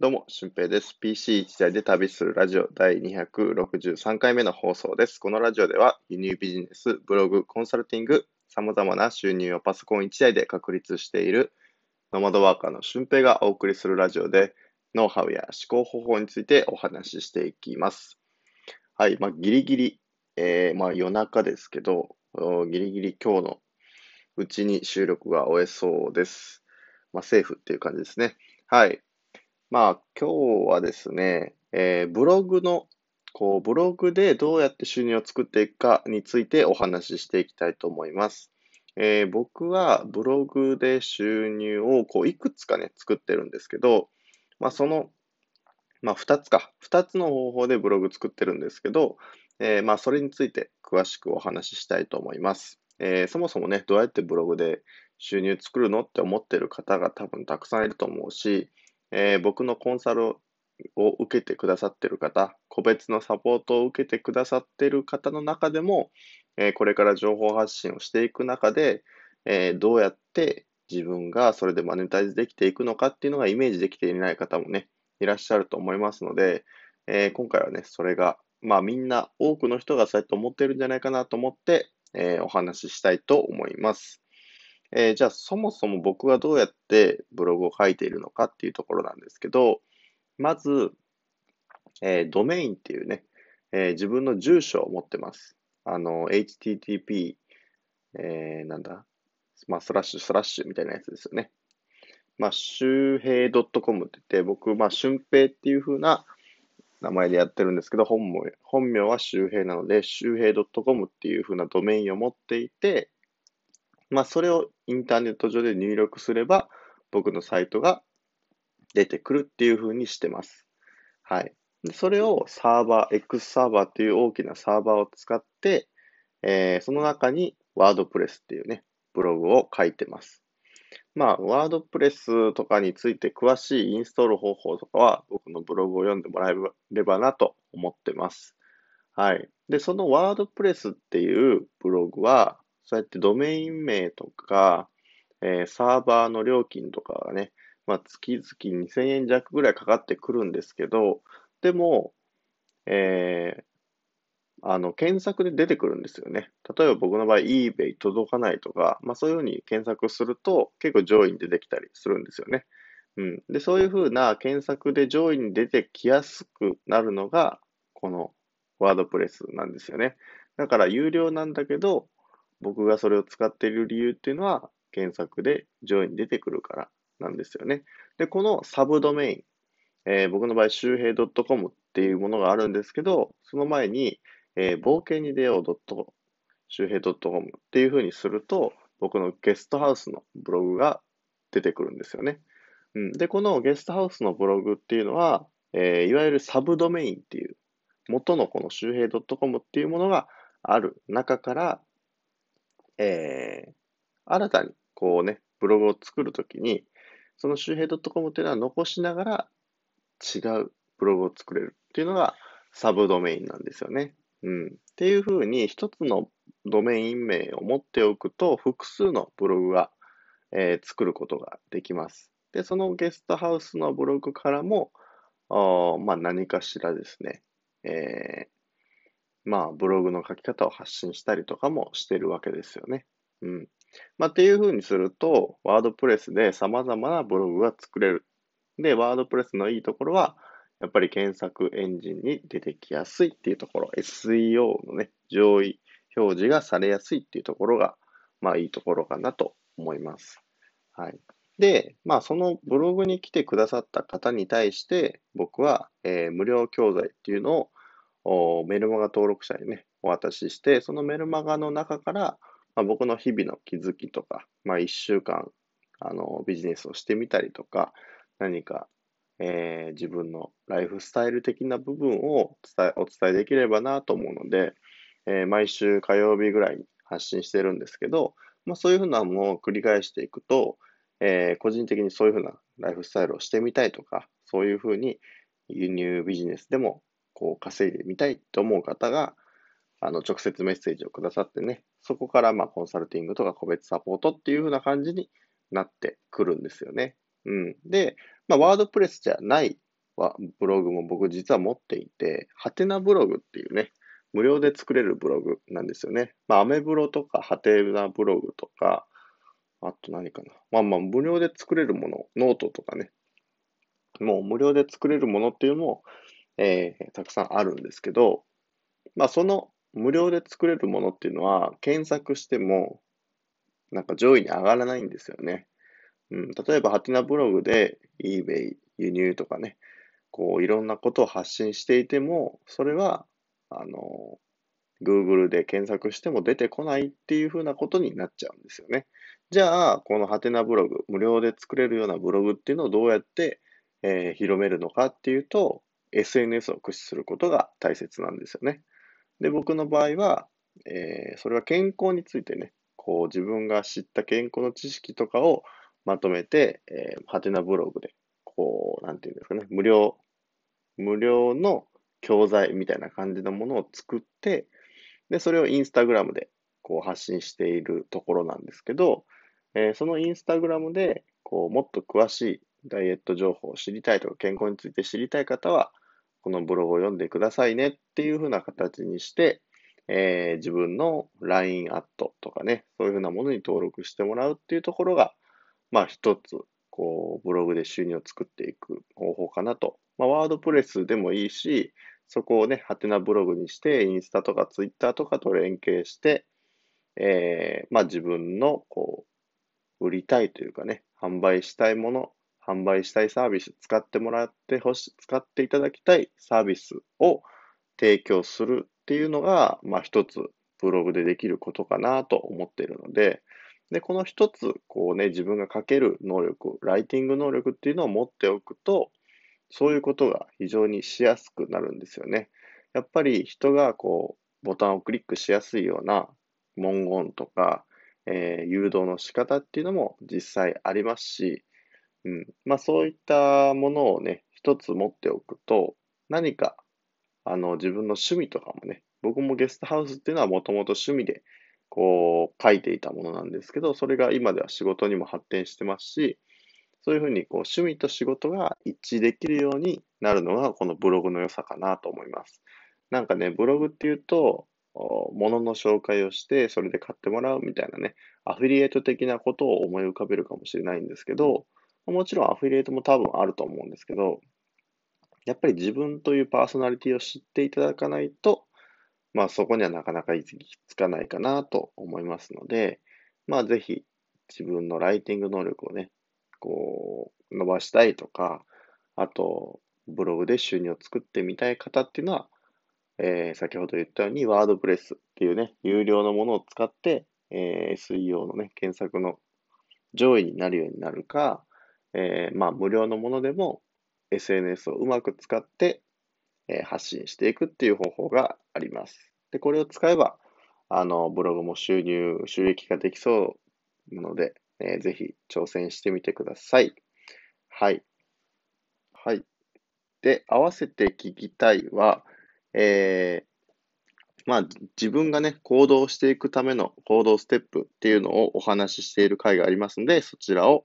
どうも、俊平です。PC 一台で旅するラジオ第263回目の放送です。このラジオでは輸入ビジネス、ブログ、コンサルティング、様々な収入をパソコン一台で確立しているノマドワーカーの俊平がお送りするラジオで、ノウハウや思考方法についてお話ししていきます。はい、まあ、ギリギリ、えーまあ、夜中ですけど、ギリギリ今日のうちに収録が終えそうです。まあ、セーフっていう感じですね。はい。まあ、今日はですね、えーブログの、こう、ブログでどうやって収入を作っていくかについてお話ししていきたいと思います。えー僕はブログで収入を、こう、いくつかね、作ってるんですけど、まあ、その、まあ、二つか。二つの方法でブログ作ってるんですけど、えーまあ、それについて詳しくお話ししたいと思います。えーそもそもね、どうやってブログで収入作るのって思ってる方が多分たくさんいると思うし、えー僕のコンサルを受けてくださってる方、個別のサポートを受けてくださってる方の中でも、えーこれから情報発信をしていく中で、えーどうやって自分がそれでマネタイズできていくのかっていうのがイメージできていない方もね、いらっしゃると思いますので、えー今回はね、それが、まあみんな、多くの人がそうやって思ってるんじゃないかなと思って、えーお話ししたいと思います。えーじゃあそもそも僕はどうやってブログを書いているのかっていうところなんですけど、まず、えードメインっていうね、えー自分の住所を持ってます。あの、http、えーなんだ、まあ、スラッシュスラッシュみたいなやつですよね。まあ、周平 .com って言って、僕、まあ、俊平っていう風な名前でやってるんですけど、本名本名は周平なので、周平 .com っていう風なドメインを持っていて、まあ、それをインターネット上で入力すれば、僕のサイトが出てくるっていう風にしてます。はい。それをサーバー、X サーバーっていう大きなサーバーを使って、えーその中にワードプレスっていうね、ブログを書いてます。まあ、ワードプレスとかについて詳しいインストール方法とかは僕のブログを読んでもらえればなと思ってます。はい。で、そのワードプレスっていうブログは、そうやってドメイン名とか、えーサーバーの料金とかがね、まあ、月々2000円弱ぐらいかかってくるんですけど、でも、えーあの、検索で出てくるんですよね。例えば僕の場合、eBay 届かないとか、まあそういうふうに検索すると結構上位に出てきたりするんですよね。うん。で、そういうふうな検索で上位に出てきやすくなるのが、このワードプレスなんですよね。だから有料なんだけど、僕がそれを使っている理由っていうのは、検索で上位に出てくるからなんですよね。で、このサブドメイン、えー僕の場合、周平 .com っていうものがあるんですけど、その前に、えー冒険に出よう周平 .com っていう風にすると、僕のゲストハウスのブログが出てくるんですよね。うん、で、このゲストハウスのブログっていうのは、えーいわゆるサブドメインっていう、元のこの周平 .com っていうものがある中から、えー新たにこうね、ブログを作るときに、その周平 .com っていうのは残しながら違うブログを作れるっていうのがサブドメインなんですよね。うん。っていうふうに一つのドメイン名を持っておくと複数のブログが、えー作ることができます。で、そのゲストハウスのブログからも、あまあ何かしらですね、えーまあブログの書き方を発信したりとかもしてるわけですよね。うん。まあっていうふうにすると、ワードプレスで様々なブログが作れる。で、ワードプレスのいいところは、やっぱり検索エンジンに出てきやすいっていうところ、SEO のね、上位表示がされやすいっていうところが、まあいいところかなと思います。はい。で、まあそのブログに来てくださった方に対して、僕は、えー無料教材っていうのをメルマガ登録者にね、お渡しして、そのメルマガの中から、まあ、僕の日々の気づきとか、まあ一週間、あの、ビジネスをしてみたりとか、何かえー自分のライフスタイル的な部分を伝えお伝えできればなと思うので、えー毎週火曜日ぐらいに発信してるんですけど、まあ、そういうふうなものを繰り返していくと、えー個人的にそういうふうなライフスタイルをしてみたいとか、そういうふうに輸入ビジネスでもこう稼いでみたいと思う方が、あの、直接メッセージをくださってね、そこからまあコンサルティングとか個別サポートっていうふうな感じになってくるんですよね。うん。で、まあ、ワードプレスじゃない、ブログも僕実は持っていて、はてなブログっていうね、無料で作れるブログなんですよね。まあ、アメブロとか、はてなブログとか、あと何かな。まあまあ、無料で作れるもの、ノートとかね。もう無料で作れるものっていうのも、えー、たくさんあるんですけど、まあその無料で作れるものっていうのは、検索しても、なんか上位に上がらないんですよね。うん、例えば、ハテナブログで eBay 輸入とかね、こういろんなことを発信していても、それは、あの、Google で検索しても出てこないっていうふうなことになっちゃうんですよね。じゃあ、このハテナブログ、無料で作れるようなブログっていうのをどうやって、えー、広めるのかっていうと、SNS を駆使することが大切なんですよね。で、僕の場合は、えー、それは健康についてね、こう自分が知った健康の知識とかをまとめて、えー、ハテナブログで、こう、なんていうんですかね、無料、無料の教材みたいな感じのものを作って、で、それをインスタグラムでこう発信しているところなんですけど、えー、そのインスタグラムで、こう、もっと詳しいダイエット情報を知りたいとか、健康について知りたい方は、このブログを読んでくださいねっていうふうな形にして、えー、自分の LINE アットとかね、そういうふうなものに登録してもらうっていうところが、まあ一つ、こう、ブログで収入を作っていく方法かなと。まあ、ワードプレスでもいいし、そこをね、ハテナブログにして、インスタとかツイッターとかと連携して、えー、まあ自分の、こう、売りたいというかね、販売したいもの、販売したいサービス、使ってもらってほしい、使っていただきたいサービスを提供するっていうのが、まあ一つブログでできることかなと思っているので、で、この一つ、こうね、自分が書ける能力、ライティング能力っていうのを持っておくと、そういうことが非常にしやすくなるんですよね。やっぱり人がこう、ボタンをクリックしやすいような文言とか、えー、誘導の仕方っていうのも実際ありますし、うん。まあそういったものをね、一つ持っておくと、何か、あの、自分の趣味とかもね、僕もゲストハウスっていうのはもともと趣味で、こう、書いていたものなんですけど、それが今では仕事にも発展してますし、そういうふうにこう趣味と仕事が一致できるようになるのがこのブログの良さかなと思います。なんかね、ブログっていうと、物の紹介をして、それで買ってもらうみたいなね、アフィリエイト的なことを思い浮かべるかもしれないんですけど、もちろんアフィリエイトも多分あると思うんですけど、やっぱり自分というパーソナリティを知っていただかないと、まあそこにはなかなか行き着かないかなと思いますので、まあぜひ自分のライティング能力をね、こう伸ばしたいとか、あとブログで収入を作ってみたい方っていうのは、えー、先ほど言ったように、ワードプレスっていうね、有料のものを使って、えー、SEO のね、検索の上位になるようになるか、えー、まあ、無料のものでも SNS をうまく使って、えー、発信していくっていう方法があります。で、これを使えば、あの、ブログも収入、収益ができそうなので、えー、ぜひ挑戦してみてください。はい。はい。で、合わせて聞きたいは、えー、まあ、自分がね、行動していくための行動ステップっていうのをお話ししている回がありますので、そちらを、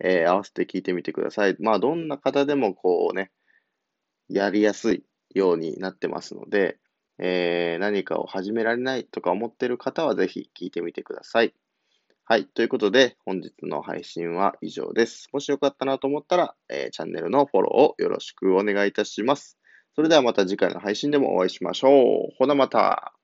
えー、合わせて聞いてみてください。まあ、どんな方でもこうね、やりやすいようになってますので、えー、何かを始められないとか思ってる方はぜひ聞いてみてください。はい。ということで、本日の配信は以上です。もしよかったなと思ったら、えー、チャンネルのフォローをよろしくお願いいたします。それではまた次回の配信でもお会いしましょう。ほなまた。